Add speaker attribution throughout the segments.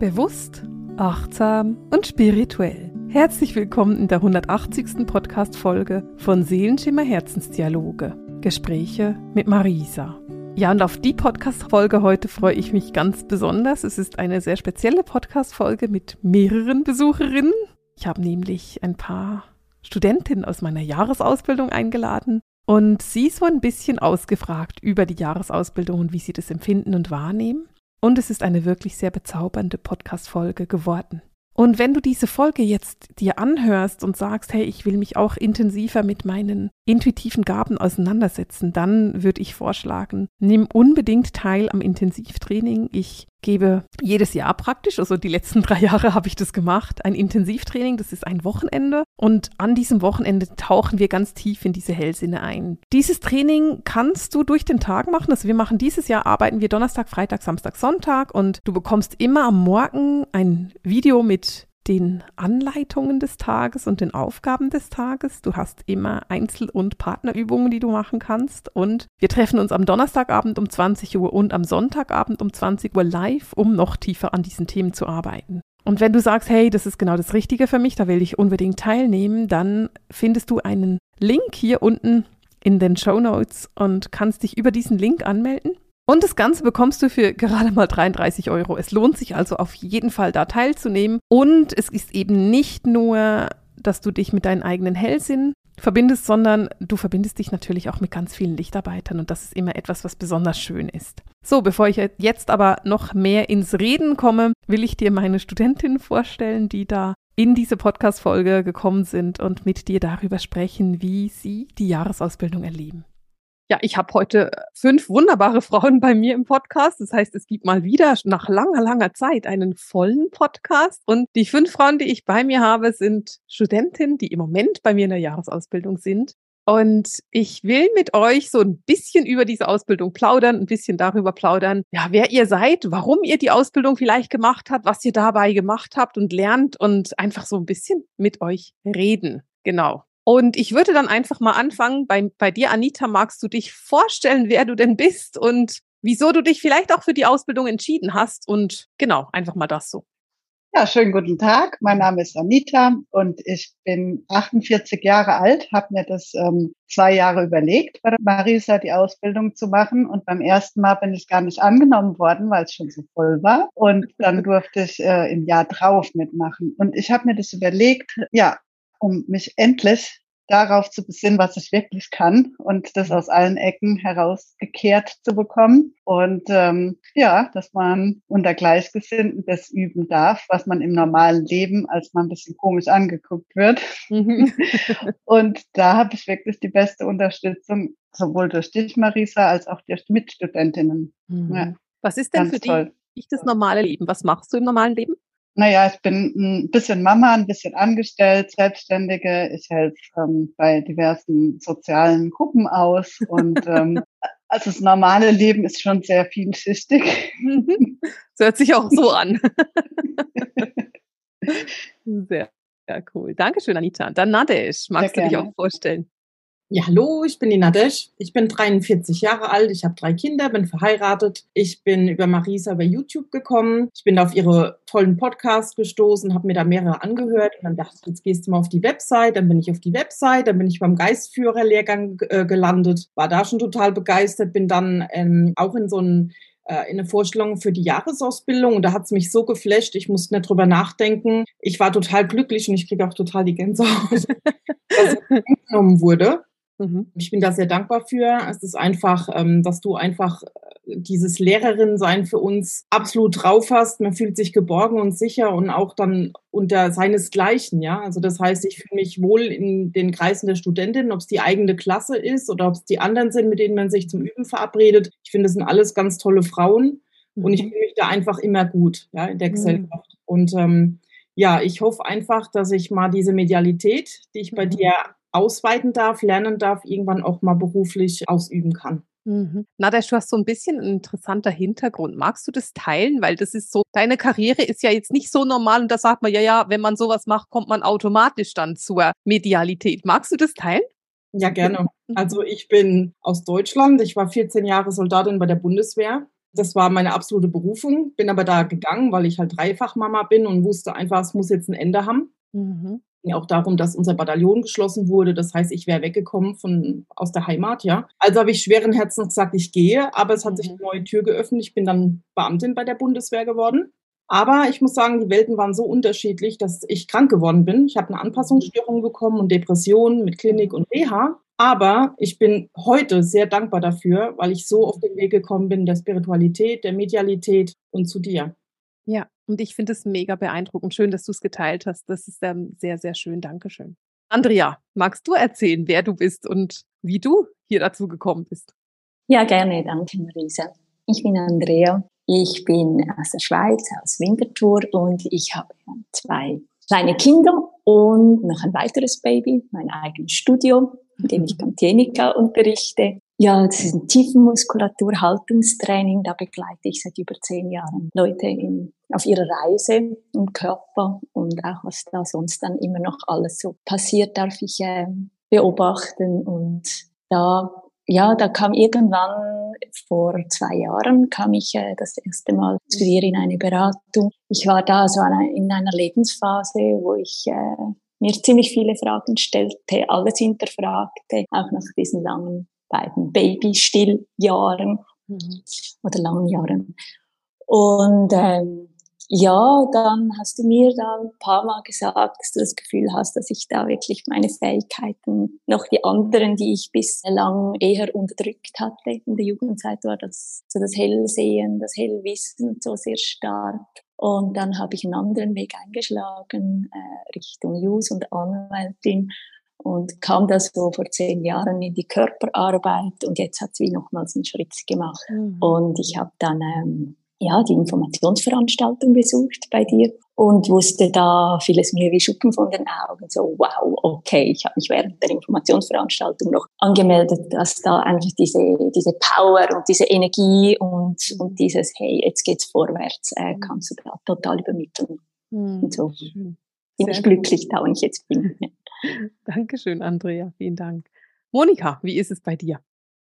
Speaker 1: Bewusst, achtsam und spirituell. Herzlich willkommen in der 180. Podcast-Folge von Seelenschimmer Herzensdialoge. Gespräche mit Marisa. Ja, und auf die Podcast-Folge heute freue ich mich ganz besonders. Es ist eine sehr spezielle Podcast-Folge mit mehreren Besucherinnen. Ich habe nämlich ein paar Studentinnen aus meiner Jahresausbildung eingeladen und sie so ein bisschen ausgefragt über die Jahresausbildung und wie sie das empfinden und wahrnehmen. Und es ist eine wirklich sehr bezaubernde Podcast-Folge geworden. Und wenn du diese Folge jetzt dir anhörst und sagst, hey, ich will mich auch intensiver mit meinen intuitiven Gaben auseinandersetzen, dann würde ich vorschlagen, nimm unbedingt teil am Intensivtraining. Ich gebe jedes Jahr praktisch, also die letzten drei Jahre habe ich das gemacht, ein Intensivtraining, das ist ein Wochenende. Und an diesem Wochenende tauchen wir ganz tief in diese Hellsinne ein. Dieses Training kannst du durch den Tag machen, also wir machen dieses Jahr, arbeiten wir Donnerstag, Freitag, Samstag, Sonntag. Und du bekommst immer am Morgen ein Video mit den Anleitungen des Tages und den Aufgaben des Tages. Du hast immer Einzel- und Partnerübungen, die du machen kannst. Und wir treffen uns am Donnerstagabend um 20 Uhr und am Sonntagabend um 20 Uhr live, um noch tiefer an diesen Themen zu arbeiten. Und wenn du sagst, hey, das ist genau das Richtige für mich, da will ich unbedingt teilnehmen, dann findest du einen Link hier unten in den Show Notes und kannst dich über diesen Link anmelden. Und das Ganze bekommst du für gerade mal 33 Euro. Es lohnt sich also auf jeden Fall da teilzunehmen. Und es ist eben nicht nur, dass du dich mit deinen eigenen Hellsinn verbindest, sondern du verbindest dich natürlich auch mit ganz vielen Lichtarbeitern und das ist immer etwas, was besonders schön ist. So, bevor ich jetzt aber noch mehr ins Reden komme, will ich dir meine Studentinnen vorstellen, die da in diese Podcast-Folge gekommen sind und mit dir darüber sprechen, wie sie die Jahresausbildung erleben. Ja, ich habe heute fünf wunderbare Frauen bei mir im Podcast. Das heißt, es gibt mal wieder nach langer, langer Zeit einen vollen Podcast. Und die fünf Frauen, die ich bei mir habe, sind Studentinnen, die im Moment bei mir in der Jahresausbildung sind. Und ich will mit euch so ein bisschen über diese Ausbildung plaudern, ein bisschen darüber plaudern, ja, wer ihr seid, warum ihr die Ausbildung vielleicht gemacht habt, was ihr dabei gemacht habt und lernt und einfach so ein bisschen mit euch reden. Genau. Und ich würde dann einfach mal anfangen. Bei, bei dir, Anita, magst du dich vorstellen, wer du denn bist und wieso du dich vielleicht auch für die Ausbildung entschieden hast? Und genau, einfach mal das so.
Speaker 2: Ja, schönen guten Tag. Mein Name ist Anita und ich bin 48 Jahre alt, habe mir das ähm, zwei Jahre überlegt, bei der Marisa die Ausbildung zu machen. Und beim ersten Mal bin ich gar nicht angenommen worden, weil es schon so voll war. Und dann durfte ich äh, im Jahr drauf mitmachen. Und ich habe mir das überlegt, ja, um mich endlich darauf zu besinnen, was ich wirklich kann und das aus allen Ecken herausgekehrt zu bekommen. Und ähm, ja, dass man unter Gleichgesinnten das üben darf, was man im normalen Leben als man ein bisschen komisch angeguckt wird. Mhm. und da habe ich wirklich die beste Unterstützung, sowohl durch dich, Marisa, als auch durch Mitstudentinnen.
Speaker 1: Mhm. Ja, was ist denn für dich das normale Leben? Was machst du im normalen Leben?
Speaker 2: Naja, ich bin ein bisschen Mama, ein bisschen angestellt, Selbstständige. Ich helfe ähm, bei diversen sozialen Gruppen aus und ähm, also das normale Leben ist schon sehr vielschichtig.
Speaker 1: Das hört sich auch so an. sehr, sehr cool. Dankeschön, Anita. Dann Nadesh, magst sehr du dich auch vorstellen?
Speaker 3: Ja, hallo, ich bin die Nadesh. Ich bin 43 Jahre alt, ich habe drei Kinder, bin verheiratet. Ich bin über Marisa bei YouTube gekommen. Ich bin auf ihre tollen Podcasts gestoßen, habe mir da mehrere angehört und dann dachte ich, jetzt gehst du mal auf die Website. Dann bin ich auf die Website, dann bin ich beim Geistführerlehrgang äh, gelandet, war da schon total begeistert, bin dann ähm, auch in so einen äh, in eine Vorstellung für die Jahresausbildung und da hat es mich so geflasht, ich musste nicht drüber nachdenken. Ich war total glücklich und ich kriege auch total die Gänsehaut, dass ich genommen wurde. Mhm. Ich bin da sehr dankbar für. Es ist einfach, ähm, dass du einfach äh, dieses Lehrerin-Sein für uns absolut drauf hast. Man fühlt sich geborgen und sicher und auch dann unter seinesgleichen, ja. Also das heißt, ich fühle mich wohl in den Kreisen der Studentinnen, ob es die eigene Klasse ist oder ob es die anderen sind, mit denen man sich zum Üben verabredet. Ich finde, das sind alles ganz tolle Frauen mhm. und ich mhm. fühle mich da einfach immer gut, ja, in der mhm. Gesellschaft. Und ähm, ja, ich hoffe einfach, dass ich mal diese Medialität, die ich bei mhm. dir ausweiten darf, lernen darf, irgendwann auch mal beruflich ausüben kann.
Speaker 1: Mhm. Nadesh, du hast so ein bisschen ein interessanter Hintergrund. Magst du das teilen? Weil das ist so, deine Karriere ist ja jetzt nicht so normal und da sagt man ja, ja, wenn man sowas macht, kommt man automatisch dann zur Medialität. Magst du das teilen?
Speaker 3: Ja, gerne. Also ich bin aus Deutschland. Ich war 14 Jahre Soldatin bei der Bundeswehr Das war meine absolute Berufung, bin aber da gegangen, weil ich halt Dreifachmama bin und wusste einfach, es muss jetzt ein Ende haben. Mhm. Ging auch darum, dass unser Bataillon geschlossen wurde. Das heißt, ich wäre weggekommen von, aus der Heimat, ja. Also habe ich schweren Herzens gesagt, ich gehe, aber es hat mhm. sich eine neue Tür geöffnet. Ich bin dann Beamtin bei der Bundeswehr geworden. Aber ich muss sagen, die Welten waren so unterschiedlich, dass ich krank geworden bin. Ich habe eine Anpassungsstörung bekommen und Depressionen mit Klinik und Reha. Aber ich bin heute sehr dankbar dafür, weil ich so auf den Weg gekommen bin der Spiritualität, der Medialität und zu dir.
Speaker 1: Ja, und ich finde es mega beeindruckend. Schön, dass du es geteilt hast. Das ist ähm, sehr, sehr schön. Dankeschön. Andrea, magst du erzählen, wer du bist und wie du hier dazu gekommen bist?
Speaker 4: Ja, gerne. Danke, Marisa. Ich bin Andrea. Ich bin aus der Schweiz, aus Winterthur und ich habe zwei kleine Kinder und noch ein weiteres Baby, mein eigenes Studio in dem ich Kantenika unterrichte. Ja, das ist ein Tiefenmuskulatur, Haltungstraining. Da begleite ich seit über zehn Jahren Leute in, auf ihrer Reise im Körper und auch was da sonst dann immer noch alles so passiert, darf ich äh, beobachten. Und da, ja, da kam irgendwann vor zwei Jahren kam ich äh, das erste Mal zu dir in eine Beratung. Ich war da so in einer Lebensphase, wo ich äh, mir ziemlich viele Fragen stellte, alles hinterfragte, auch nach diesen langen beiden Babystilljahren mhm. oder langen Jahren. Und ähm, ja, dann hast du mir da ein paar Mal gesagt, dass du das Gefühl hast, dass ich da wirklich meine Fähigkeiten, noch die anderen, die ich bislang eher unterdrückt hatte in der Jugendzeit, war das so das Hellsehen, das Hellwissen so sehr stark. Und dann habe ich einen anderen Weg eingeschlagen, äh, Richtung Jus und Anwältin und kam da so vor zehn Jahren in die Körperarbeit und jetzt hat es wie nochmals einen Schritt gemacht. Mhm. Und ich habe dann ähm, ja, die Informationsveranstaltung besucht bei dir und wusste da vieles mir wie Schuppen von den Augen. So, wow, okay, ich habe mich während der Informationsveranstaltung noch angemeldet, dass da einfach diese, diese Power und diese Energie und, und dieses, hey, jetzt geht's vorwärts, äh, mhm. kannst du da total übermitteln. Mhm. Und so bin ich glücklich da, wo ich jetzt bin.
Speaker 1: Dankeschön, Andrea, vielen Dank. Monika, wie ist es bei dir?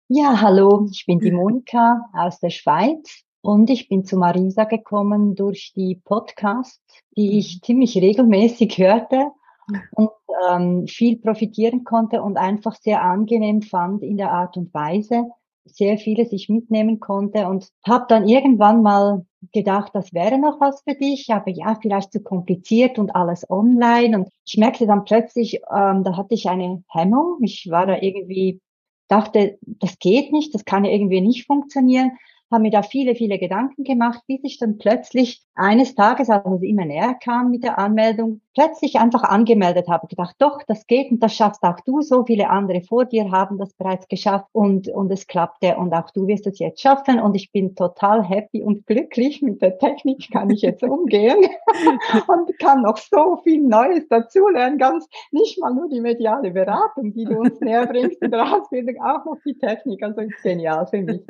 Speaker 5: Ja, hallo, ich bin die Monika aus der Schweiz und ich bin zu Marisa gekommen durch die Podcasts, die ich mhm. ziemlich regelmäßig hörte und ähm, viel profitieren konnte und einfach sehr angenehm fand in der Art und Weise, sehr vieles ich mitnehmen konnte und habe dann irgendwann mal gedacht, das wäre noch was für dich, aber ja, vielleicht zu kompliziert und alles online. Und ich merkte dann plötzlich, ähm, da hatte ich eine Hemmung. Ich war da irgendwie, dachte, das geht nicht, das kann ja irgendwie nicht funktionieren habe mir da viele, viele Gedanken gemacht, bis ich dann plötzlich eines Tages, als es immer näher kam mit der Anmeldung, plötzlich einfach angemeldet habe. Gedacht, doch, das geht und das schaffst auch du. So viele andere vor dir haben das bereits geschafft und, und es klappte und auch du wirst es jetzt schaffen und ich bin total happy und glücklich mit der Technik kann ich jetzt umgehen und kann noch so viel Neues dazulernen. Ganz nicht mal nur die mediale Beratung, die du uns näher bringst in der Ausbildung, auch noch die Technik. Also genial für mich.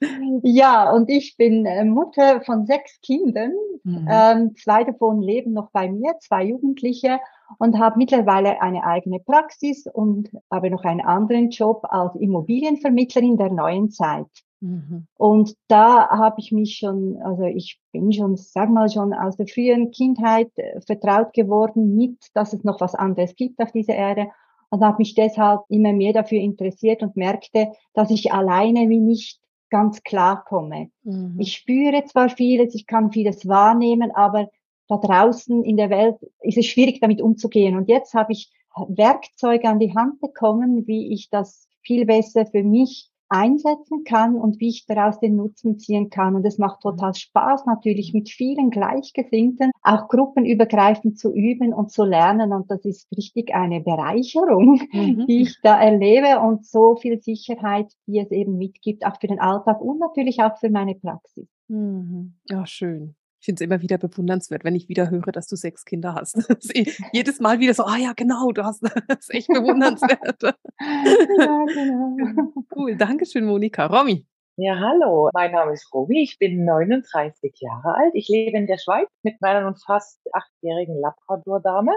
Speaker 5: Ja, und ich bin äh, Mutter von sechs Kindern. Mhm. Ähm, zwei davon leben noch bei mir, zwei Jugendliche und habe mittlerweile eine eigene Praxis und habe noch einen anderen Job als Immobilienvermittlerin der neuen Zeit. Mhm. Und da habe ich mich schon, also ich bin schon, sag mal schon aus der frühen Kindheit äh, vertraut geworden mit, dass es noch was anderes gibt auf dieser Erde und habe mich deshalb immer mehr dafür interessiert und merkte, dass ich alleine wie nicht ganz klar komme. Mhm. Ich spüre zwar vieles, ich kann vieles wahrnehmen, aber da draußen in der Welt ist es schwierig, damit umzugehen. Und jetzt habe ich Werkzeuge an die Hand bekommen, wie ich das viel besser für mich einsetzen kann und wie ich daraus den Nutzen ziehen kann. Und es macht total Spaß, natürlich mit vielen Gleichgesinnten auch gruppenübergreifend zu üben und zu lernen. Und das ist richtig eine Bereicherung, mhm. die ich da erlebe und so viel Sicherheit, die es eben mitgibt, auch für den Alltag und natürlich auch für meine Praxis.
Speaker 1: Mhm. Ja, schön finde es immer wieder bewundernswert, wenn ich wieder höre, dass du sechs Kinder hast. jedes Mal wieder so, ah ja, genau, du hast das ist echt bewundernswert. ja, genau. Cool, Dankeschön, Monika. Romy.
Speaker 6: Ja, hallo, mein Name ist Romy, ich bin 39 Jahre alt. Ich lebe in der Schweiz mit meiner nun fast achtjährigen Labrador-Dame.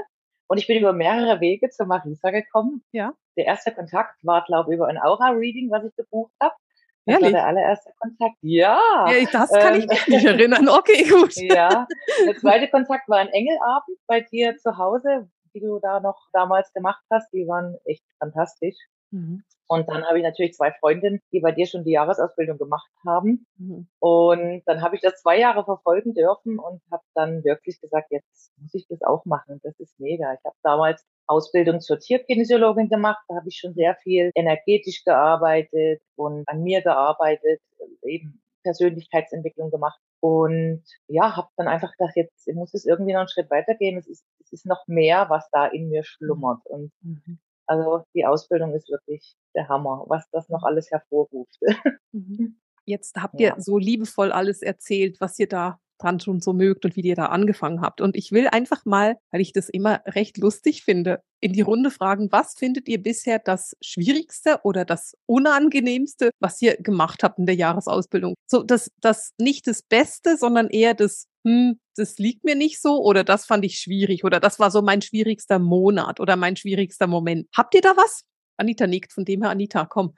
Speaker 6: Und ich bin über mehrere Wege zu Marisa gekommen. Ja. Der erste Kontakt war, glaube ich, über ein Aura-Reading, was ich gebucht habe Das
Speaker 1: Ehrlich?
Speaker 6: war der allererste Kontakt. Ja.
Speaker 1: Ja, das kann ich
Speaker 6: Ähm,
Speaker 1: mich nicht erinnern. Okay, gut.
Speaker 6: Ja. Der zweite Kontakt war ein Engelabend bei dir zu Hause, die du da noch damals gemacht hast. Die waren echt fantastisch.
Speaker 1: Mhm.
Speaker 6: Und dann habe ich natürlich zwei Freundinnen, die bei dir schon die Jahresausbildung gemacht haben.
Speaker 1: Mhm.
Speaker 6: Und dann habe ich das zwei Jahre verfolgen dürfen und habe dann wirklich gesagt, jetzt muss ich das auch machen. Das ist mega. Ich habe damals Ausbildung zur Tierkinesiologin gemacht. Da habe ich schon sehr viel energetisch gearbeitet und an mir gearbeitet, eben Persönlichkeitsentwicklung gemacht. Und ja, habe dann einfach gedacht, jetzt muss es irgendwie noch einen Schritt weitergehen. Es ist, es ist noch mehr, was da in mir schlummert. Und
Speaker 1: Mhm.
Speaker 6: Also die Ausbildung ist wirklich der Hammer, was das noch alles hervorruft.
Speaker 1: Mhm. Jetzt habt ihr
Speaker 6: Ja.
Speaker 1: so liebevoll alles erzählt, was ihr da dran schon so mögt und wie ihr da angefangen habt. Und ich will einfach mal, weil ich das immer recht lustig finde, in die Runde fragen, was findet ihr bisher das Schwierigste oder das Unangenehmste, was ihr gemacht habt in der Jahresausbildung? So, das, das nicht das Beste, sondern eher das, hm, das liegt mir nicht so oder das fand ich schwierig oder das war so mein schwierigster Monat oder mein schwierigster Moment. Habt ihr da was? Anita nickt, von dem her, Anita, komm.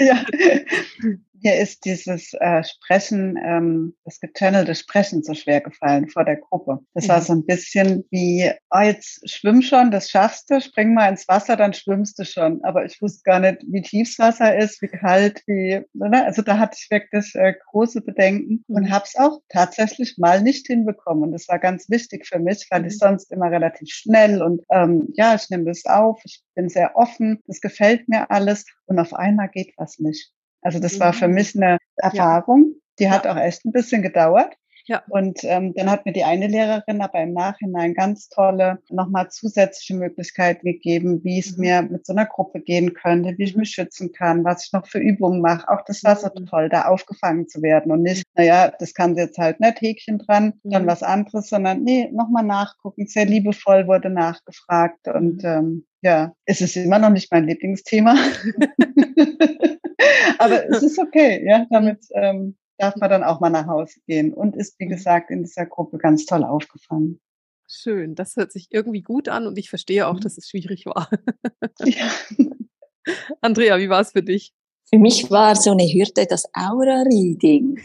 Speaker 2: Ja. Mir ist dieses äh, Sprechen, ähm, das gechannelte Sprechen so schwer gefallen vor der Gruppe. Das war
Speaker 1: Mhm.
Speaker 2: so ein bisschen wie, ah, jetzt schwimm schon, das schaffst du, spring mal ins Wasser, dann schwimmst du schon. Aber ich wusste gar nicht, wie tief das Wasser ist, wie kalt, wie, ne? also da hatte ich wirklich äh, große Bedenken und
Speaker 1: Mhm.
Speaker 2: habe es auch tatsächlich mal nicht hinbekommen. Und das war ganz wichtig für mich, weil ich
Speaker 1: Mhm.
Speaker 2: sonst immer relativ schnell und ähm, ja, ich nehme das auf, ich bin sehr offen, das gefällt mir alles und auf einmal geht was nicht. Also das war für
Speaker 1: Mhm.
Speaker 2: mich eine Erfahrung, die hat auch echt ein bisschen gedauert.
Speaker 1: Ja.
Speaker 2: Und ähm, dann hat mir die eine Lehrerin aber im Nachhinein ganz tolle, nochmal zusätzliche Möglichkeiten gegeben, wie es
Speaker 1: Mhm.
Speaker 2: mir mit so einer Gruppe gehen könnte, wie ich mich schützen kann, was ich noch für Übungen mache. Auch das war so
Speaker 1: Mhm.
Speaker 2: toll, da aufgefangen zu werden und nicht, naja, das kann sie jetzt halt nicht, Häkchen dran, dann
Speaker 1: Mhm.
Speaker 2: was anderes, sondern nee, nochmal nachgucken. Sehr liebevoll wurde nachgefragt und
Speaker 1: Mhm.
Speaker 2: ähm, ja, es ist immer noch nicht mein Lieblingsthema. Aber es ist okay, ja, damit ähm, darf man dann auch mal nach Hause gehen und ist, wie
Speaker 1: Mhm.
Speaker 2: gesagt, in dieser Gruppe ganz toll aufgefangen.
Speaker 1: Schön, das hört sich irgendwie gut an und ich verstehe auch,
Speaker 2: Mhm.
Speaker 1: dass es schwierig war.
Speaker 2: Ja.
Speaker 1: Andrea, wie war es für dich?
Speaker 4: Für mich war so eine Hürde das Aura-Reading.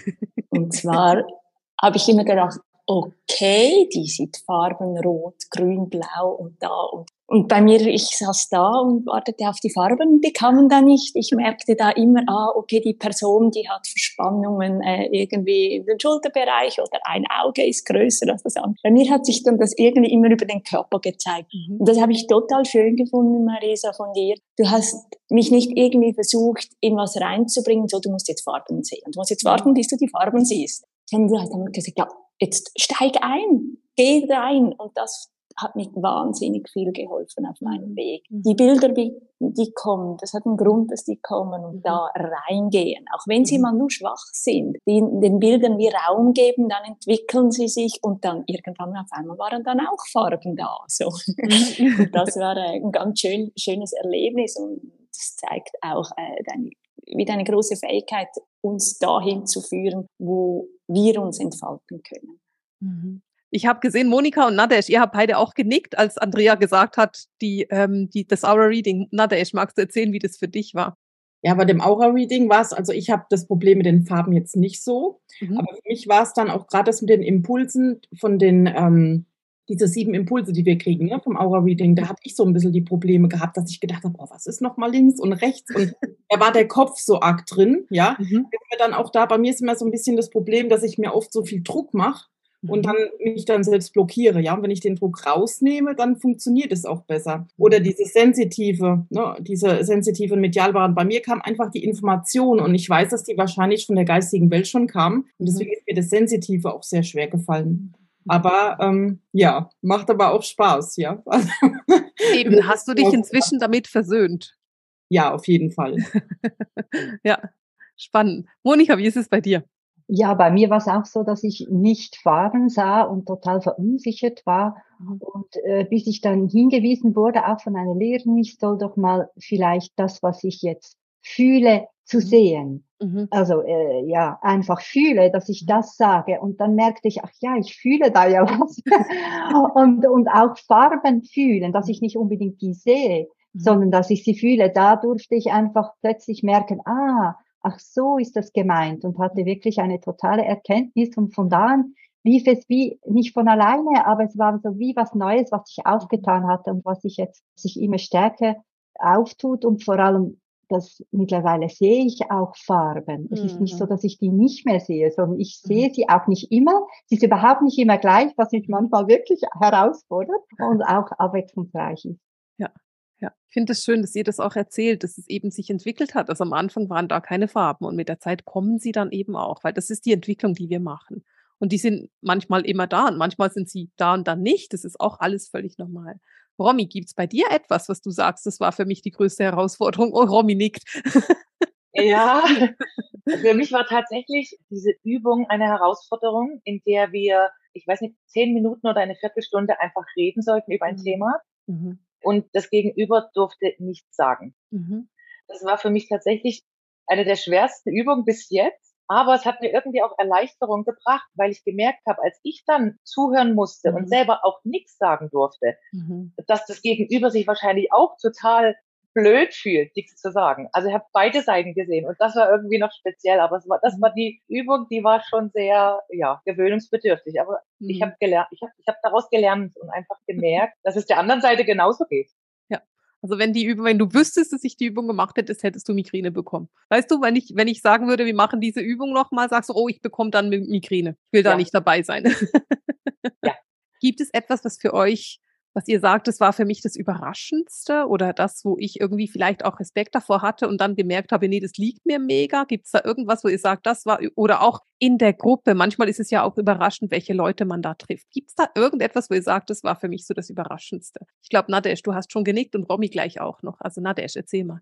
Speaker 4: Und zwar habe ich immer gedacht, okay, die sieht Farben rot, grün, blau und da und und bei mir, ich saß da und wartete auf die Farben, die kamen da nicht. Ich merkte da immer, ah, okay, die Person, die hat Verspannungen äh, irgendwie in den Schulterbereich oder ein Auge ist größer als das andere. Bei mir hat sich dann das irgendwie immer über den Körper gezeigt.
Speaker 1: Mhm.
Speaker 4: Und das habe ich total schön gefunden, Marisa, von dir. Du hast mich nicht irgendwie versucht, in was reinzubringen, so, du musst jetzt Farben sehen. Du musst jetzt warten, bis du die Farben siehst. Sondern du hast dann gesagt, ja, jetzt steig ein, geh rein. Und das hat mir wahnsinnig viel geholfen auf meinem Weg.
Speaker 1: Mhm.
Speaker 4: Die Bilder, die, kommen, das hat einen Grund, dass die kommen und
Speaker 1: Mhm.
Speaker 4: da reingehen. Auch wenn sie
Speaker 1: Mhm.
Speaker 4: mal nur schwach sind, die, den Bildern wie Raum geben, dann entwickeln sie sich und dann irgendwann auf einmal waren dann auch Farben da. So. Und das war ein ganz schön, schönes Erlebnis und das zeigt auch äh, deine, wie deine große Fähigkeit, uns dahin zu führen, wo wir uns entfalten können.
Speaker 1: Mhm. Ich habe gesehen, Monika und Nadesh, ihr habt beide auch genickt, als Andrea gesagt hat, die, ähm, die, das Aura Reading. Nadesh, magst du erzählen, wie das für dich war?
Speaker 3: Ja, bei dem Aura-Reading war es, also ich habe das Problem mit den Farben jetzt nicht so,
Speaker 1: Mhm.
Speaker 3: aber für mich war es dann auch gerade das mit den Impulsen von den, ähm, diese sieben Impulse, die wir kriegen ne, vom Aura-Reading, da habe ich so ein bisschen die Probleme gehabt, dass ich gedacht habe, oh, was ist noch mal links und rechts und da war der Kopf so arg drin, ja.
Speaker 1: Mhm.
Speaker 3: Mir dann auch da, bei mir ist immer so ein bisschen das Problem, dass ich mir oft so viel Druck mache und dann mich dann selbst blockiere, ja. Und wenn ich den Druck rausnehme, dann funktioniert es auch besser. Oder diese sensitive, ne, diese sensitive Medialbahn. Bei mir kam einfach die Information und ich weiß, dass die wahrscheinlich von der geistigen Welt schon kam. Und deswegen ist mir das Sensitive auch sehr schwer gefallen. Aber ähm, ja, macht aber auch Spaß, ja.
Speaker 1: Eben, hast du dich inzwischen damit versöhnt?
Speaker 3: ja, auf jeden Fall.
Speaker 1: Ja, spannend. Monika, wie ist es bei dir?
Speaker 5: Ja, bei mir war es auch so, dass ich nicht Farben sah und total verunsichert war.
Speaker 1: Mhm.
Speaker 5: Und äh, bis ich dann hingewiesen wurde, auch von einer Lehrerin, ich soll doch mal vielleicht das, was ich jetzt fühle, zu sehen.
Speaker 1: Mhm.
Speaker 5: Also äh, ja, einfach fühle, dass ich das sage. Und dann merkte ich, ach ja, ich fühle da ja was. und, und auch Farben fühlen, dass ich nicht unbedingt die sehe,
Speaker 1: Mhm.
Speaker 5: sondern dass ich sie fühle. Da durfte ich einfach plötzlich merken, ah, ach so ist das gemeint und hatte wirklich eine totale Erkenntnis und von da an lief es wie nicht von alleine, aber es war so wie was Neues, was sich aufgetan hatte und was sich jetzt sich immer stärker auftut und vor allem das mittlerweile sehe ich auch Farben. Es mhm. ist nicht so, mhm. dass ich die nicht mehr sehe, sondern ich sehe mhm. sie auch nicht immer. Sie ist überhaupt nicht immer gleich, was mich manchmal wirklich herausfordert und auch abwechslungsreich ist.
Speaker 1: Ja. Ja, ich finde es schön, dass ihr das auch erzählt, dass es eben sich entwickelt hat. Also am Anfang waren da keine Farben und mit der Zeit kommen sie dann eben auch, weil das ist die Entwicklung, die wir machen. Und die sind manchmal immer da und manchmal sind sie da und dann nicht. Das ist auch alles völlig normal. Romy, gibt es bei dir etwas, was du sagst, das war für mich die größte Herausforderung? Oh, Romy nickt.
Speaker 6: Ja, für mich war tatsächlich diese Übung eine Herausforderung, in der wir, ich weiß nicht, zehn Minuten oder eine Viertelstunde einfach reden sollten über ein mhm. Thema. Mhm. Und das Gegenüber durfte nichts sagen. Mhm. Das war für mich tatsächlich eine der schwersten Übungen bis jetzt aber es hat mir irgendwie auch Erleichterung gebracht, weil ich gemerkt habe, als ich dann zuhören musste mhm. und selber auch nichts sagen durfte, mhm. dass das Gegenüber sich wahrscheinlich auch total blöd fühlt, nichts zu sagen. Also ich habe beide Seiten gesehen und das war irgendwie noch speziell, aber es war, das mhm. war die Übung, die war schon sehr ja, gewöhnungsbedürftig. Aber mhm. ich habe gelernt, ich habe ich hab daraus gelernt und einfach gemerkt, dass es der anderen Seite genauso geht.
Speaker 1: Also wenn die Übung, wenn du wüsstest, dass ich die Übung gemacht hättest, hättest du Migräne bekommen. Weißt du, wenn ich, wenn ich sagen würde, wir machen diese Übung nochmal, sagst du, oh, ich bekomme dann Migräne. Ich will ja. da nicht dabei sein. ja. Gibt es etwas, was für euch was ihr sagt, das war für mich das Überraschendste oder das, wo ich irgendwie vielleicht auch Respekt davor hatte und dann gemerkt habe, nee, das liegt mir mega. Gibt es da irgendwas, wo ihr sagt, das war, oder auch in der Gruppe, manchmal ist es ja auch überraschend, welche Leute man da trifft. Gibt es da irgendetwas, wo ihr sagt, das war für mich so das Überraschendste? Ich glaube, Nadesh, du hast schon genickt und Romy gleich auch noch. Also Nadesh, erzähl mal.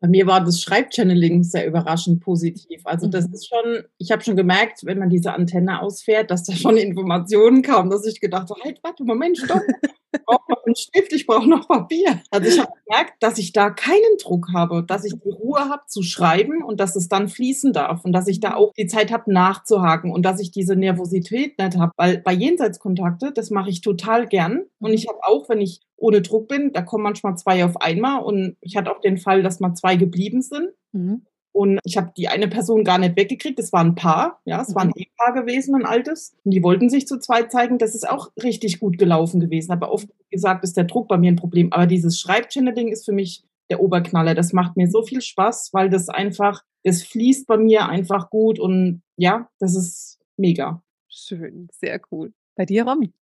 Speaker 3: Bei mir war das Schreibchanneling sehr überraschend positiv. Also das mhm. ist schon, ich habe schon gemerkt, wenn man diese Antenne ausfährt, dass da schon Informationen kamen, dass ich gedacht habe, halt, warte, Moment, stopp. Ich brauche noch einen Stift, ich brauche noch Papier. Also ich habe gemerkt, dass ich da keinen Druck habe, dass ich die Ruhe habe zu schreiben und dass es dann fließen darf und dass ich da mhm. auch die Zeit habe nachzuhaken und dass ich diese Nervosität nicht habe. Weil bei Jenseitskontakte, das mache ich total gern. Und ich habe auch, wenn ich ohne Druck bin, da kommen manchmal zwei auf einmal und ich hatte auch den Fall, dass mal zwei geblieben sind. Mhm. Und ich habe die eine Person gar nicht weggekriegt. Das war ein Paar, ja, es war ein mhm. Ehepaar gewesen, ein altes. Und die wollten sich zu zweit zeigen. Das ist auch richtig gut gelaufen gewesen. Aber oft gesagt, ist der Druck bei mir ein Problem. Aber dieses Schreibchanneling ist für mich der Oberknaller. Das macht mir so viel Spaß, weil das einfach, das fließt bei mir einfach gut und ja, das ist mega.
Speaker 1: Schön, sehr cool. Bei dir, Romy?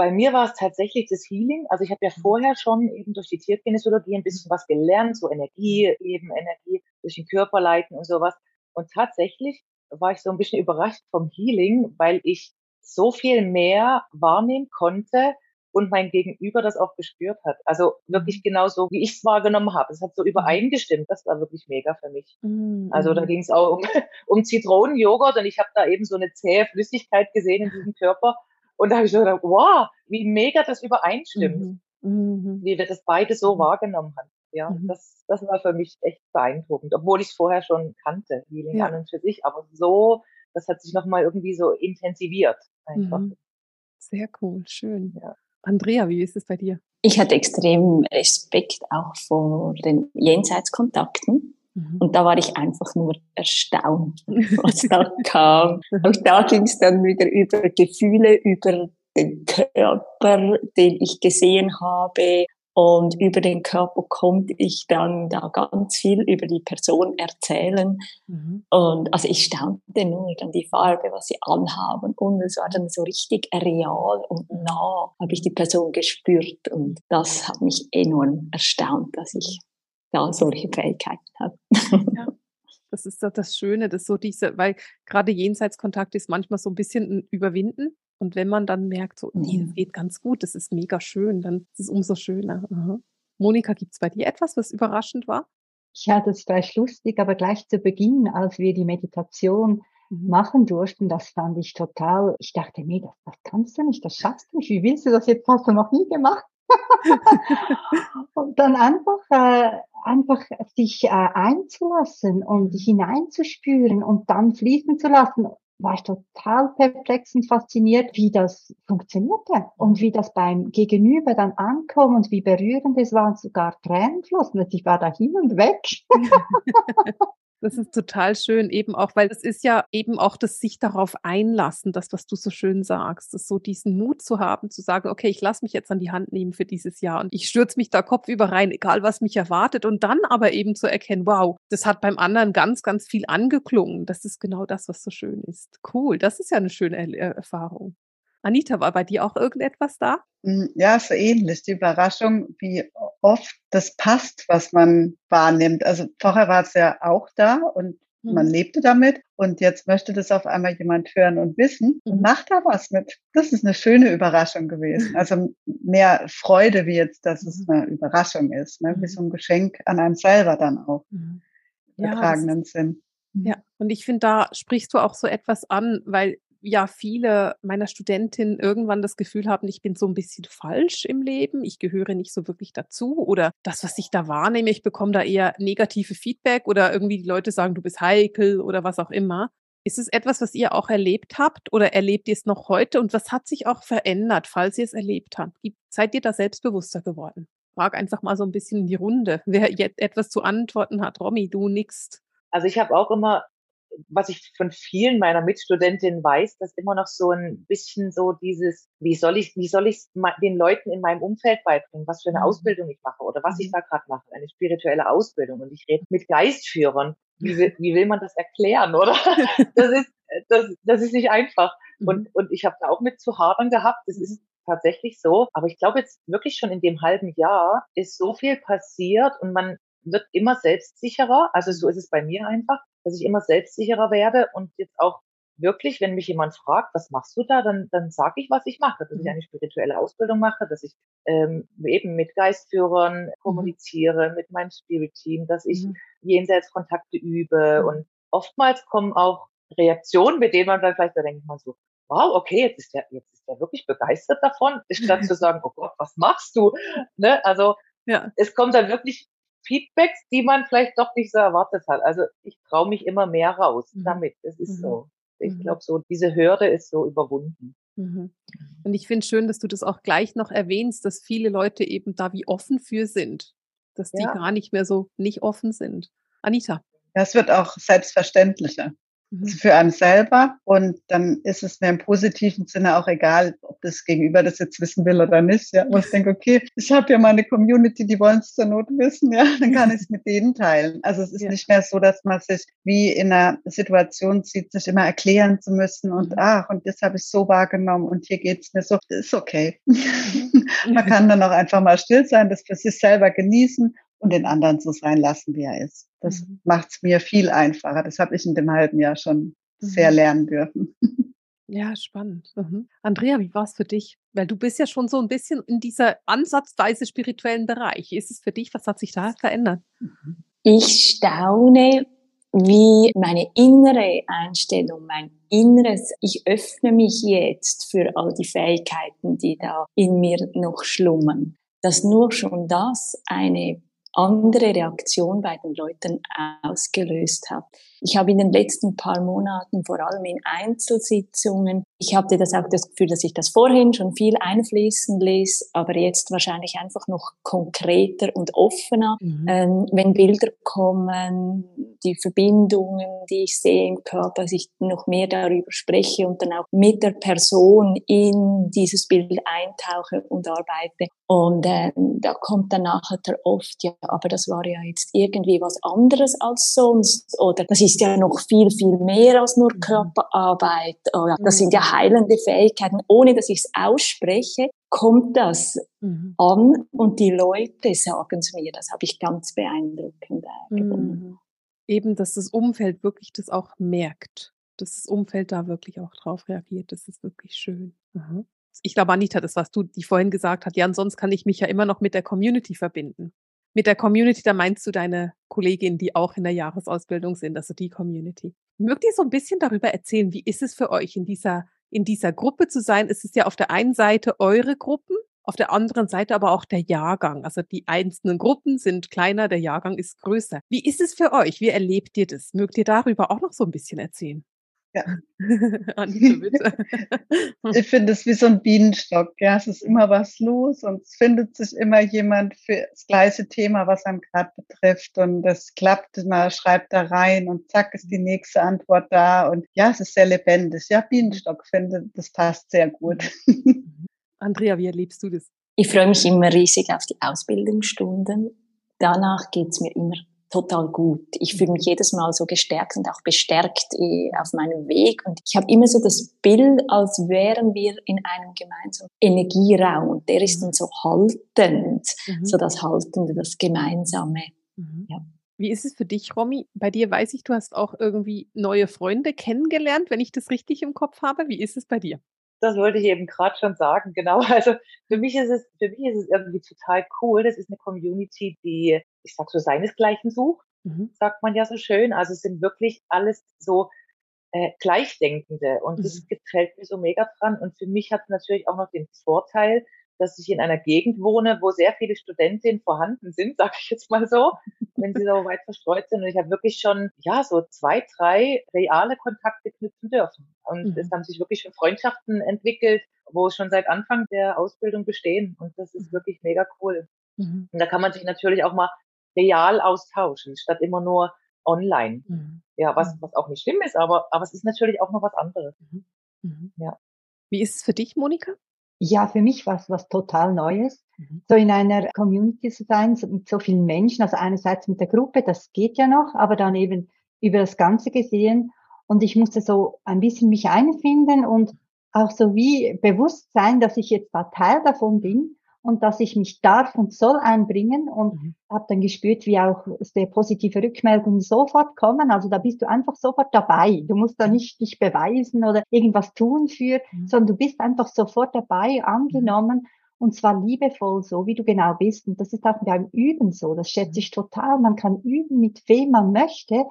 Speaker 6: Bei mir war es tatsächlich das Healing. Also ich habe ja vorher schon eben durch die Tierkinesiologie ein bisschen was gelernt, so Energie, eben Energie durch den Körper leiten und sowas. Und tatsächlich war ich so ein bisschen überrascht vom Healing, weil ich so viel mehr wahrnehmen konnte und mein Gegenüber das auch gespürt hat. Also wirklich mhm. genauso, wie ich es wahrgenommen habe. Es hat so mhm. übereingestimmt. Das war wirklich mega für mich. Mhm. Also da ging es auch um, um Zitronenjoghurt und ich habe da eben so eine zähe Flüssigkeit gesehen in diesem Körper und da habe ich so gedacht, wow, wie mega das übereinstimmt, mhm. mhm. wie wir das beide so wahrgenommen haben. Ja, mhm. das, das war für mich echt beeindruckend, obwohl ich es vorher schon kannte, Healing ja. an und für sich, aber so, das hat sich nochmal irgendwie so intensiviert einfach. Mhm.
Speaker 1: Sehr cool, schön. Ja. Andrea, wie ist es bei dir?
Speaker 4: Ich hatte extrem Respekt auch vor den Jenseitskontakten. Mhm. Und da war ich einfach nur erstaunt, was da kam. Und da ging es dann wieder über Gefühle, über den Körper, den ich gesehen habe. Und über den Körper konnte ich dann da ganz viel über die Person erzählen. Mhm. Und also ich staunte nur dann die Farbe, was sie anhaben. Und es war dann so richtig real und nah, habe ich die Person gespürt. Und das hat mich enorm erstaunt, dass ich da solche Fähigkeiten hat.
Speaker 1: Ja. Das ist doch das Schöne, dass so diese, weil gerade Jenseitskontakt ist manchmal so ein bisschen ein Überwinden. Und wenn man dann merkt, so, nee, das geht ganz gut, das ist mega schön, dann ist es umso schöner. Aha. Monika, gibt es bei dir etwas, was überraschend war?
Speaker 5: Ja, das war lustig, aber gleich zu Beginn, als wir die Meditation mhm. machen durften, das fand ich total, ich dachte, nee, das, das kannst du nicht, das schaffst du nicht, wie willst du das jetzt, hast du noch nie gemacht? Und dann einfach, äh, einfach sich äh, einzulassen und hineinzuspüren und dann fließen zu lassen, war ich total perplex und fasziniert, wie das funktionierte und wie das beim Gegenüber dann ankommt und wie berührend es war und sogar Tränen. Ich war da hin und weg.
Speaker 1: Das ist total schön, eben auch, weil es ist ja eben auch das sich darauf einlassen, das, was du so schön sagst, das so diesen Mut zu haben, zu sagen, okay, ich lasse mich jetzt an die Hand nehmen für dieses Jahr und ich stürze mich da kopfüber rein, egal was mich erwartet und dann aber eben zu erkennen, wow, das hat beim anderen ganz, ganz viel angeklungen. Das ist genau das, was so schön ist. Cool, das ist ja eine schöne er Erfahrung. Anita, war bei dir auch irgendetwas da?
Speaker 2: Hm, ja, so ähnlich. Die Überraschung, wie oft das passt, was man wahrnimmt. Also vorher war es ja auch da und mhm. man lebte damit und jetzt möchte das auf einmal jemand hören und wissen und mhm. macht da was mit. Das ist eine schöne Überraschung gewesen. Also mehr Freude, wie jetzt, dass es mhm. eine Überraschung ist, ne? wie mhm. so ein Geschenk an einem selber dann auch. Mhm. Ja, übertragenen Sinn.
Speaker 1: Ja, und ich finde, da sprichst du auch so etwas an, weil ja viele meiner Studentinnen irgendwann das Gefühl haben, ich bin so ein bisschen falsch im Leben, ich gehöre nicht so wirklich dazu oder das, was ich da wahrnehme, ich bekomme da eher negative Feedback oder irgendwie die Leute sagen, du bist heikel oder was auch immer. Ist es etwas, was ihr auch erlebt habt oder erlebt ihr es noch heute und was hat sich auch verändert, falls ihr es erlebt habt? Seid ihr da selbstbewusster geworden? Frag einfach mal so ein bisschen in die Runde, wer jetzt etwas zu antworten hat. Romy, du nix.
Speaker 6: Also ich habe auch immer was ich von vielen meiner Mitstudentinnen weiß, dass immer noch so ein bisschen so dieses, wie soll ich, wie soll ich den Leuten in meinem Umfeld beibringen, was für eine mhm. Ausbildung ich mache oder was ich mhm. da gerade mache, eine spirituelle Ausbildung. Und ich rede mit Geistführern. Wie will, wie will man das erklären, oder? Das ist, das, das ist nicht einfach. Mhm. Und, und ich habe da auch mit zu hadern gehabt. Das ist tatsächlich so. Aber ich glaube jetzt wirklich schon in dem halben Jahr ist so viel passiert und man wird immer selbstsicherer. Also so ist es bei mir einfach dass ich immer selbstsicherer werde und jetzt auch wirklich, wenn mich jemand fragt, was machst du da, dann, dann sage ich, was ich mache, dass ich mhm. eine spirituelle Ausbildung mache, dass ich ähm, eben mit Geistführern mhm. kommuniziere, mit meinem Spirit-Team, dass ich mhm. Jenseitskontakte übe und oftmals kommen auch Reaktionen, mit denen man dann vielleicht, da denkt man so, wow, okay, jetzt ist der, jetzt ist der wirklich begeistert davon, statt zu sagen, oh Gott, was machst du? Ne? Also ja. es kommt dann wirklich Feedbacks, die man vielleicht doch nicht so erwartet hat. Also ich traue mich immer mehr raus mhm. damit. Es ist mhm. so. Ich mhm. glaube, so diese Hürde ist so überwunden.
Speaker 1: Mhm. Und ich finde schön, dass du das auch gleich noch erwähnst, dass viele Leute eben da wie offen für sind, dass die ja. gar nicht mehr so nicht offen sind. Anita.
Speaker 2: Ja, es wird auch selbstverständlicher. Mhm. für einen selber. Und dann ist es mir im positiven Sinne auch egal, ob das Gegenüber das jetzt wissen will oder nicht. Ja, wo ich denke, okay, ich habe ja meine Community, die wollen es zur Not wissen, ja, dann kann ich es mit denen teilen. Also es ist ja. nicht mehr so, dass man sich wie in einer Situation sieht, sich immer erklären zu müssen und mhm. ach, und das habe ich so wahrgenommen und hier geht's mir so. Das ist okay. Mhm. man kann dann auch einfach mal still sein, das für sich selber genießen und den anderen so sein lassen, wie er ist. Das mhm. macht es mir viel einfacher. Das habe ich in dem halben Jahr schon mhm. sehr lernen dürfen.
Speaker 1: Ja, spannend. Mhm. Andrea, wie war es für dich? Weil du bist ja schon so ein bisschen in dieser ansatzweise spirituellen Bereich. Ist es für dich, was hat sich da verändert?
Speaker 4: Ich staune, wie meine innere Einstellung, mein Inneres, ich öffne mich jetzt für all die Fähigkeiten, die da in mir noch schlummern. Dass nur schon das eine andere Reaktion bei den Leuten ausgelöst hat. Ich habe in den letzten paar Monaten, vor allem in Einzelsitzungen, ich hatte das auch das Gefühl, dass ich das vorhin schon viel einfließen ließ, aber jetzt wahrscheinlich einfach noch konkreter und offener. Mhm. Ähm, wenn Bilder kommen, die Verbindungen, die ich sehe im Körper, dass ich noch mehr darüber spreche und dann auch mit der Person in dieses Bild eintauche und arbeite. Und äh, da kommt dann nachher oft, ja, aber das war ja jetzt irgendwie was anderes als sonst. Oder das ist ja noch viel, viel mehr als nur mhm. Körperarbeit. Oder das sind ja heilende Fähigkeiten. Ohne dass ich es ausspreche, kommt das mhm. an und die Leute sagen es mir. Das habe ich ganz beeindruckend gefunden.
Speaker 1: Mhm. Eben, dass das Umfeld wirklich das auch merkt. Dass das Umfeld da wirklich auch drauf reagiert. Das ist wirklich schön. Mhm ich glaube, Anita, das, was du die vorhin gesagt hast, ja, ansonsten kann ich mich ja immer noch mit der Community verbinden. Mit der Community, da meinst du deine Kolleginnen, die auch in der Jahresausbildung sind, also die Community. Mögt ihr so ein bisschen darüber erzählen, wie ist es für euch in dieser, in dieser Gruppe zu sein? Es ist ja auf der einen Seite eure Gruppen, auf der anderen Seite aber auch der Jahrgang. Also die einzelnen Gruppen sind kleiner, der Jahrgang ist größer. Wie ist es für euch? Wie erlebt ihr das? Mögt ihr darüber auch noch so ein bisschen erzählen?
Speaker 2: Ja. Ich finde es wie so ein Bienenstock. Ja, es ist immer was los und es findet sich immer jemand für das gleiche Thema, was einem gerade betrifft. Und das klappt, man schreibt da rein und zack ist die nächste Antwort da. Und ja, es ist sehr lebendig. Ja, Bienenstock finde, das passt sehr gut.
Speaker 1: Andrea, wie erlebst du das?
Speaker 4: Ich freue mich immer riesig auf die Ausbildungsstunden. Danach geht's mir immer total gut. Ich fühle mich jedes Mal so gestärkt und auch bestärkt äh, auf meinem Weg. Und ich habe immer so das Bild, als wären wir in einem gemeinsamen Energieraum. Und der ist dann so haltend, mhm. so das Haltende, das Gemeinsame.
Speaker 1: Mhm. Ja. Wie ist es für dich, Romy? Bei dir weiß ich, du hast auch irgendwie neue Freunde kennengelernt, wenn ich das richtig im Kopf habe. Wie ist es bei dir?
Speaker 6: Das wollte ich eben gerade schon sagen, genau. Also für mich ist es, für mich ist es irgendwie total cool. Das ist eine Community, die, ich sag so, seinesgleichen sucht, mhm. sagt man ja so schön. Also es sind wirklich alles so äh, Gleichdenkende und mhm. das gefällt mir so mega dran. Und für mich hat es natürlich auch noch den Vorteil, dass ich in einer Gegend wohne, wo sehr viele Studentinnen vorhanden sind, sage ich jetzt mal so, wenn sie so weit verstreut sind. Und ich habe wirklich schon, ja, so zwei, drei reale Kontakte knüpfen dürfen. Und mhm. es haben sich wirklich schon Freundschaften entwickelt, wo schon seit Anfang der Ausbildung bestehen. Und das ist mhm. wirklich mega cool. Mhm. Und da kann man sich natürlich auch mal real austauschen, statt immer nur online. Mhm. Ja, was, mhm. was auch nicht schlimm ist, aber, aber es ist natürlich auch noch was anderes.
Speaker 1: Mhm. Ja. Wie ist es für dich, Monika?
Speaker 5: Ja, für mich war es was total Neues, mhm. so in einer Community zu sein, so mit so vielen Menschen. Also einerseits mit der Gruppe, das geht ja noch, aber dann eben über das Ganze gesehen. Und ich musste so ein bisschen mich einfinden und auch so wie bewusst sein, dass ich jetzt da Teil davon bin und dass ich mich darf und soll einbringen und mhm. habe dann gespürt, wie auch sehr positive Rückmeldungen sofort kommen. Also da bist du einfach sofort dabei. Du musst da nicht dich beweisen oder irgendwas tun für, mhm. sondern du bist einfach sofort dabei, angenommen. Mhm. Und zwar liebevoll, so wie du genau bist. Und das ist auch beim Üben so. Das schätze mhm. ich total. Man kann üben, mit wem man möchte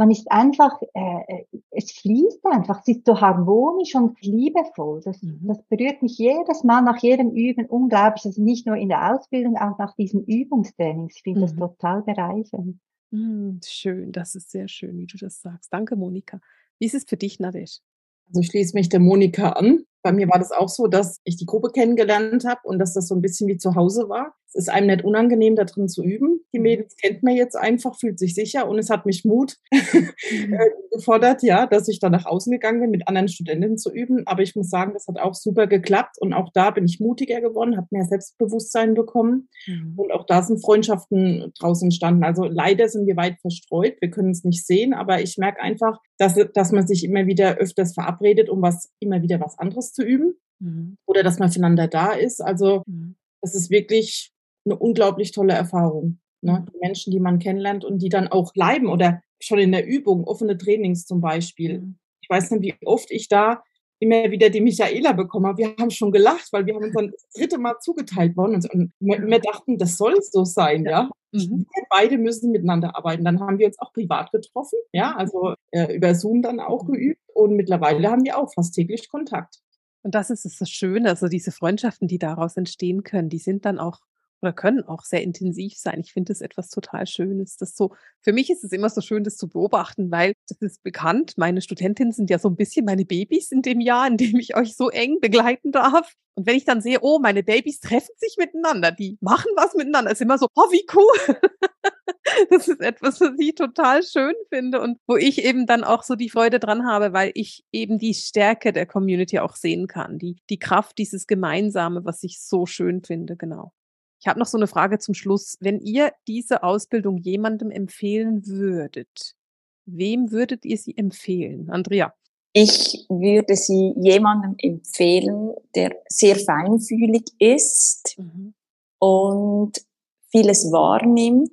Speaker 5: man ist einfach, äh, äh, es fließt einfach, es ist so harmonisch und liebevoll. Das, mhm. das berührt mich jedes Mal nach jedem Üben unglaublich. Also nicht nur in der Ausbildung, auch nach diesen Übungstrainings. Ich finde mhm. das total bereichernd.
Speaker 1: Mhm, schön, das ist sehr schön, wie du das sagst. Danke, Monika. Wie ist es für dich, Nadesh?
Speaker 3: Also ich schließe mich der Monika an. Bei mir war das auch so, dass ich die Gruppe kennengelernt habe und dass das so ein bisschen wie zu Hause war. Es ist einem nicht unangenehm, da drin zu üben. Die mhm. Mädels kennt man jetzt einfach, fühlt sich sicher und es hat mich Mut mhm. Äh, gefordert, ja, dass ich da nach außen gegangen bin, mit anderen Studentinnen zu üben. Aber ich muss sagen, das hat auch super geklappt und auch da bin ich mutiger geworden, habe mehr Selbstbewusstsein bekommen mhm. und auch da sind Freundschaften draus entstanden. Also leider sind wir weit verstreut, wir können es nicht sehen, aber ich merke einfach, dass, dass man sich immer wieder öfters verabredet, um was immer wieder was anderes zu üben mhm. oder dass man füreinander da ist. Also mhm. es ist wirklich eine unglaublich tolle Erfahrung. Ne? Die Menschen, die man kennenlernt und die dann auch bleiben oder schon in der Übung, offene Trainings zum Beispiel. Mhm. Ich weiß nicht, wie oft ich da immer wieder die Michaela bekommen habe. Wir haben schon gelacht, weil wir haben uns dann das dritte Mal zugeteilt worden und wir dachten, das soll so sein, ja. Mhm. Wir beide müssen miteinander arbeiten. Dann haben wir uns auch privat getroffen, ja, also äh, über Zoom dann auch mhm. geübt und mittlerweile haben wir auch fast täglich Kontakt.
Speaker 1: Und das ist das Schöne, also diese Freundschaften, die daraus entstehen können, die sind dann auch oder können auch sehr intensiv sein. Ich finde das etwas total Schönes. Das so, für mich ist es immer so schön, das zu beobachten, weil das ist bekannt. Meine Studentinnen sind ja so ein bisschen meine Babys in dem Jahr, in dem ich euch so eng begleiten darf. Und wenn ich dann sehe, oh, meine Babys treffen sich miteinander, die machen was miteinander, ist immer so, oh, wie cool. das ist etwas, was ich total schön finde und wo ich eben dann auch so die Freude dran habe, weil ich eben die Stärke der Community auch sehen kann, die, die Kraft dieses Gemeinsame, was ich so schön finde, genau. Ich habe noch so eine Frage zum Schluss. Wenn ihr diese Ausbildung jemandem empfehlen würdet, wem würdet ihr sie empfehlen? Andrea.
Speaker 4: Ich würde sie jemandem empfehlen, der sehr feinfühlig ist mhm. und vieles wahrnimmt,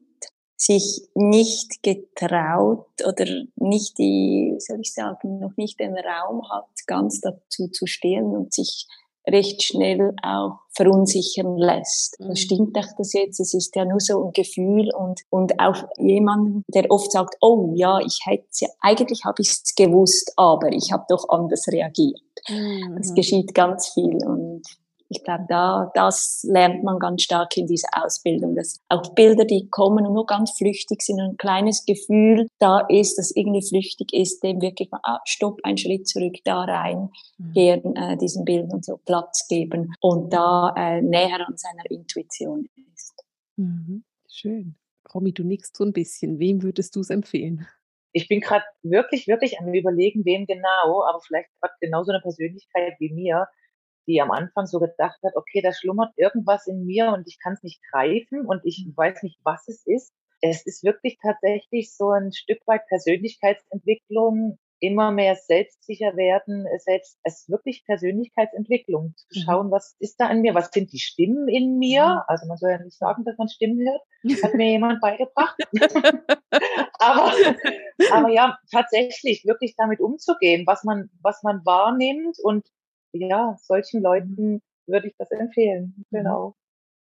Speaker 4: sich nicht getraut oder nicht die, soll ich sagen, noch nicht den Raum hat, ganz dazu zu stehen und sich recht schnell auch verunsichern lässt. Mhm. Stimmt echt das jetzt? Es ist ja nur so ein Gefühl und, und auch jemand, der oft sagt, oh ja, ich hätte ja, eigentlich habe ich es gewusst, aber ich habe doch anders reagiert. Mhm. Es geschieht ganz viel und Ich glaube, da, das lernt man ganz stark in dieser Ausbildung, dass auch Bilder, die kommen und nur ganz flüchtig sind, ein kleines Gefühl da ist, das irgendwie flüchtig ist, dem wirklich mal, ah, stopp, einen Schritt zurück, da rein mhm. gehen, äh, diesen Bildern so Platz geben und da äh, näher an seiner Intuition ist.
Speaker 1: Mhm. Schön. Romy, du nickst so ein bisschen. Wem würdest du es empfehlen?
Speaker 6: Ich bin gerade wirklich, wirklich am überlegen, wem genau, aber vielleicht gerade genauso eine Persönlichkeit wie mir, die am Anfang so gedacht hat, okay, da schlummert irgendwas in mir und ich kann es nicht greifen und ich mhm. weiß nicht, was es ist. Es ist wirklich tatsächlich so ein Stück weit Persönlichkeitsentwicklung, immer mehr selbstsicher werden, selbst, es ist wirklich Persönlichkeitsentwicklung, zu mhm. schauen, was ist da an mir, was sind die Stimmen in mir, mhm. also man soll ja nicht sagen, dass man Stimmen hört, hat mir jemand beigebracht, aber, aber ja, tatsächlich wirklich damit umzugehen, was man, was man wahrnimmt und ja, solchen Leuten würde ich das empfehlen. Mhm. Genau.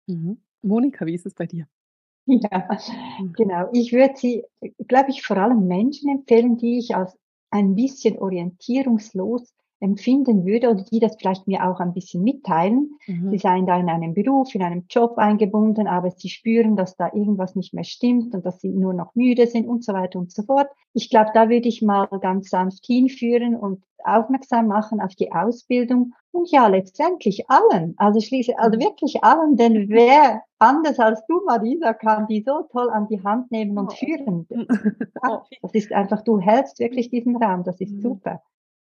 Speaker 1: Mhm. Monika, wie ist es bei dir?
Speaker 5: Ja, mhm. genau. Ich würde sie, glaube ich, vor allem Menschen empfehlen, die ich als ein bisschen orientierungslos empfinden würde oder die das vielleicht mir auch ein bisschen mitteilen. Mhm. Sie seien da in einem Beruf, in einem Job eingebunden, aber sie spüren, dass da irgendwas nicht mehr stimmt und dass sie nur noch müde sind und so weiter und so fort. Ich glaube, da würde ich mal ganz sanft hinführen und aufmerksam machen auf die Ausbildung und ja, letztendlich allen, also schließe, also mhm. wirklich allen, denn wer anders als du, Marisa, kann die so toll an die Hand nehmen und führen. Das ist einfach, du hältst wirklich diesen Raum, das ist mhm. super.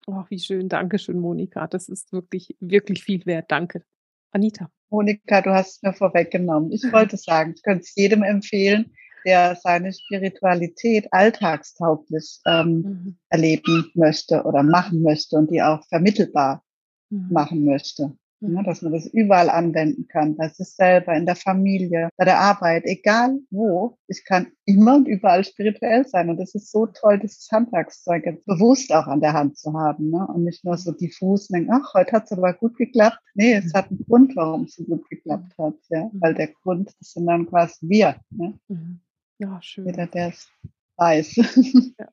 Speaker 1: Oh, wie schön. Dankeschön, Monika. Das ist wirklich, wirklich viel wert. Danke. Anita.
Speaker 2: Monika, du hast es mir vorweggenommen. Ich wollte sagen, ich könnte es jedem empfehlen, der seine Spiritualität alltagstauglich ähm, mhm. erleben möchte oder machen möchte und die auch vermittelbar mhm. machen möchte. Ne, dass man das überall anwenden kann, bei sich selber, in der Familie, bei der Arbeit, egal wo. Ich kann immer und überall spirituell sein. Und das ist so toll, dieses Handwerkszeug bewusst auch an der Hand zu haben. Ne? Und nicht nur so diffus denken, ach, heute hat es aber gut geklappt. Nee, es hat einen Grund, warum es so gut geklappt hat. Ja? Mhm. Weil der Grund, das sind dann quasi wir. Ne?
Speaker 1: Mhm. Ja, schön.
Speaker 2: Jeder, der es weiß.
Speaker 1: Ja.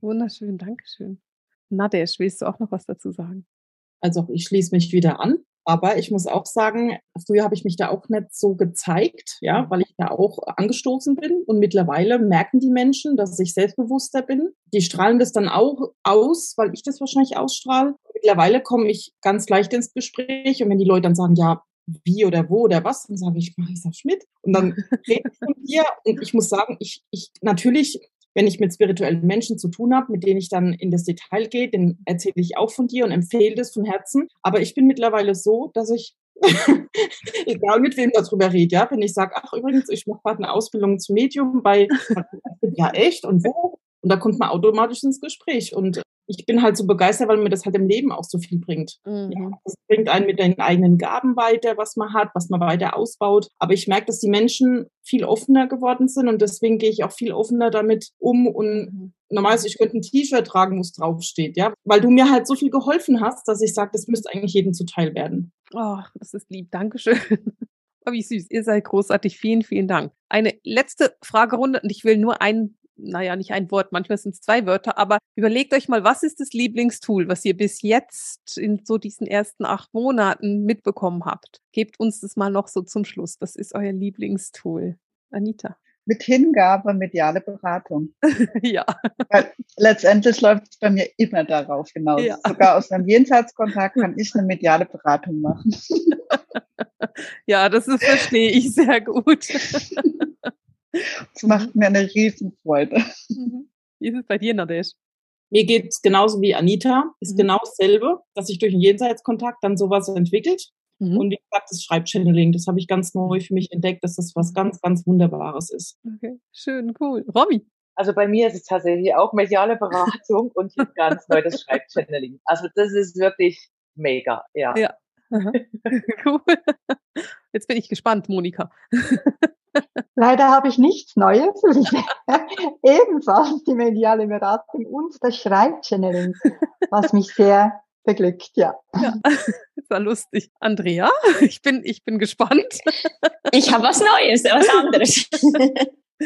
Speaker 1: Wunderschön, Dankeschön. Nadesh, willst du auch noch was dazu sagen?
Speaker 3: Also ich schließe mich wieder an. Aber ich muss auch sagen, früher habe ich mich da auch nicht so gezeigt, ja, mhm. weil ich da auch angestoßen bin. Und mittlerweile merken die Menschen, dass ich selbstbewusster bin. Die strahlen das dann auch aus, weil ich das wahrscheinlich ausstrahle. Mittlerweile komme ich ganz leicht ins Gespräch. Und wenn die Leute dann sagen, ja, wie oder wo oder was, dann sage ich Marisa Schmidt. Und dann rede ich von dir. Und ich muss sagen, ich, ich natürlich wenn ich mit spirituellen Menschen zu tun habe, mit denen ich dann in das Detail gehe, den erzähle ich auch von dir und empfehle das von Herzen. Aber ich bin mittlerweile so, dass ich egal mit wem darüber rede, ja, wenn ich sage, ach übrigens, ich mache gerade eine Ausbildung zum Medium bei, ja echt und wo? Und da kommt man automatisch ins Gespräch. Und ich bin halt so begeistert, weil mir das halt im Leben auch so viel bringt. Mhm. Ja, das bringt einen mit den eigenen Gaben weiter, was man hat, was man weiter ausbaut. Aber ich merke, dass die Menschen viel offener geworden sind und deswegen gehe ich auch viel offener damit um und mhm. normalerweise ich könnte ein T-Shirt tragen, wo es draufsteht, ja, weil du mir halt so viel geholfen hast, dass ich sage, das müsste eigentlich jedem zuteil werden.
Speaker 1: Oh, das ist lieb. Dankeschön. Oh, wie süß. Ihr seid großartig. Vielen, vielen Dank. Eine letzte Fragerunde und ich will nur einen naja, nicht ein Wort, manchmal sind es zwei Wörter, aber überlegt euch mal, was ist das Lieblingstool, was ihr bis jetzt in so diesen ersten acht Monaten mitbekommen habt? Gebt uns das mal noch so zum Schluss. Was ist euer Lieblingstool? Anita.
Speaker 2: Mit Hingabe mediale Beratung.
Speaker 1: ja.
Speaker 2: Weil letztendlich läuft es bei mir immer darauf hinaus. Ja. Sogar aus einem Jenseitskontakt kann ich eine mediale Beratung machen.
Speaker 1: ja, das verstehe ich sehr gut.
Speaker 2: Das macht mir eine Riesenfreude.
Speaker 1: Mhm. Wie ist es bei dir, Nadesh?
Speaker 3: Mir geht es genauso wie Anita, ist mhm. genau dasselbe, dass sich durch einen Jenseitskontakt dann sowas entwickelt. Mhm. Und wie gesagt, das Schreibchanneling, das habe ich ganz neu für mich entdeckt, dass das was ganz, ganz Wunderbares ist.
Speaker 1: Okay, schön, cool. Romy?
Speaker 6: Also bei mir ist es tatsächlich auch mediale Beratung und jetzt ganz neu das Schreibchanneling. Also das ist wirklich mega, ja.
Speaker 1: Ja. cool. Jetzt bin ich gespannt, Monika.
Speaker 5: Leider habe ich nichts Neues. Ebenfalls die mediale Beratung und das Schreibchanneling, was mich sehr beglückt, ja. ja.
Speaker 1: Das war lustig. Andrea, ich bin, ich bin gespannt.
Speaker 4: Ich habe was Neues, was anderes.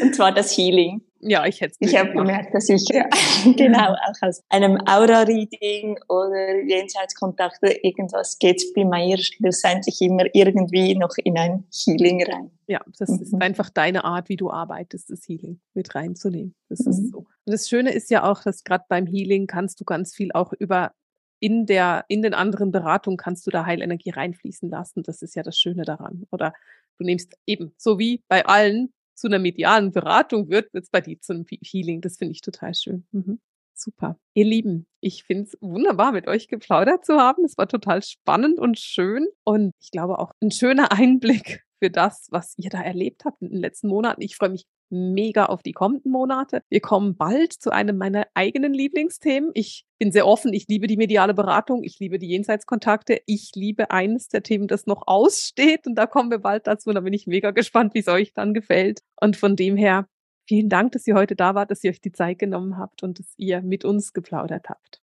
Speaker 4: Und zwar das Healing.
Speaker 1: Ja, ich hätte
Speaker 4: Ich habe gemerkt, dass ich ja, genau auch aus einem Aura-Reading oder Jenseitskontakte irgendwas geht bei mir schlussendlich immer irgendwie noch in ein Healing rein.
Speaker 1: Ja, das mhm. ist einfach deine Art, wie du arbeitest, das Healing mit reinzunehmen. Das mhm. ist so. Und das Schöne ist ja auch, dass gerade beim Healing kannst du ganz viel auch über in der, in den anderen Beratungen kannst du da Heilenergie reinfließen lassen. Das ist ja das Schöne daran. Oder du nimmst eben, so wie bei allen zu einer medialen Beratung wird, wird es bei dir zu einem Healing. Das finde ich total schön. Mhm. Super. Ihr Lieben, ich finde es wunderbar, mit euch geplaudert zu haben. Es war total spannend und schön. Und ich glaube auch ein schöner Einblick für das, was ihr da erlebt habt in den letzten Monaten. Ich freue mich mega auf die kommenden Monate. Wir kommen bald zu einem meiner eigenen Lieblingsthemen. Ich bin sehr offen. Ich liebe die mediale Beratung. Ich liebe die Jenseitskontakte. Ich liebe eines der Themen, das noch aussteht. Und da kommen wir bald dazu. Und da bin ich mega gespannt, wie es euch dann gefällt. Und von dem her, vielen Dank, dass ihr heute da wart, dass ihr euch die Zeit genommen habt und dass ihr mit uns geplaudert habt.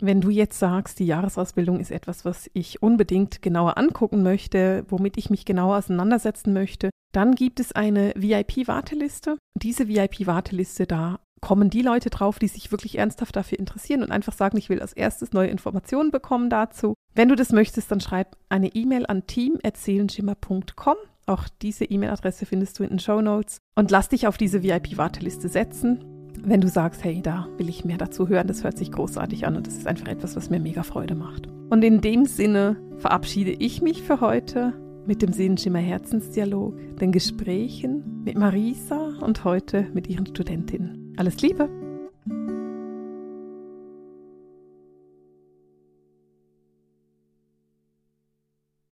Speaker 1: Wenn du jetzt sagst, die Jahresausbildung ist etwas, was ich unbedingt genauer angucken möchte, womit ich mich genauer auseinandersetzen möchte, dann gibt es eine VIP-Warteliste. Diese VIP-Warteliste, da kommen die Leute drauf, die sich wirklich ernsthaft dafür interessieren und einfach sagen, ich will als erstes neue Informationen bekommen dazu. Wenn du das möchtest, dann schreib eine E-Mail an team.seelenschimmer.com. Auch diese E-Mail-Adresse findest du in den Show Notes und lass dich auf diese VIP-Warteliste setzen wenn du sagst, hey, da will ich mehr dazu hören, das hört sich großartig an und das ist einfach etwas, was mir mega Freude macht. Und in dem Sinne verabschiede ich mich für heute mit dem Sehenschimmer Herzensdialog, den Gesprächen mit Marisa und heute mit ihren Studentinnen. Alles Liebe!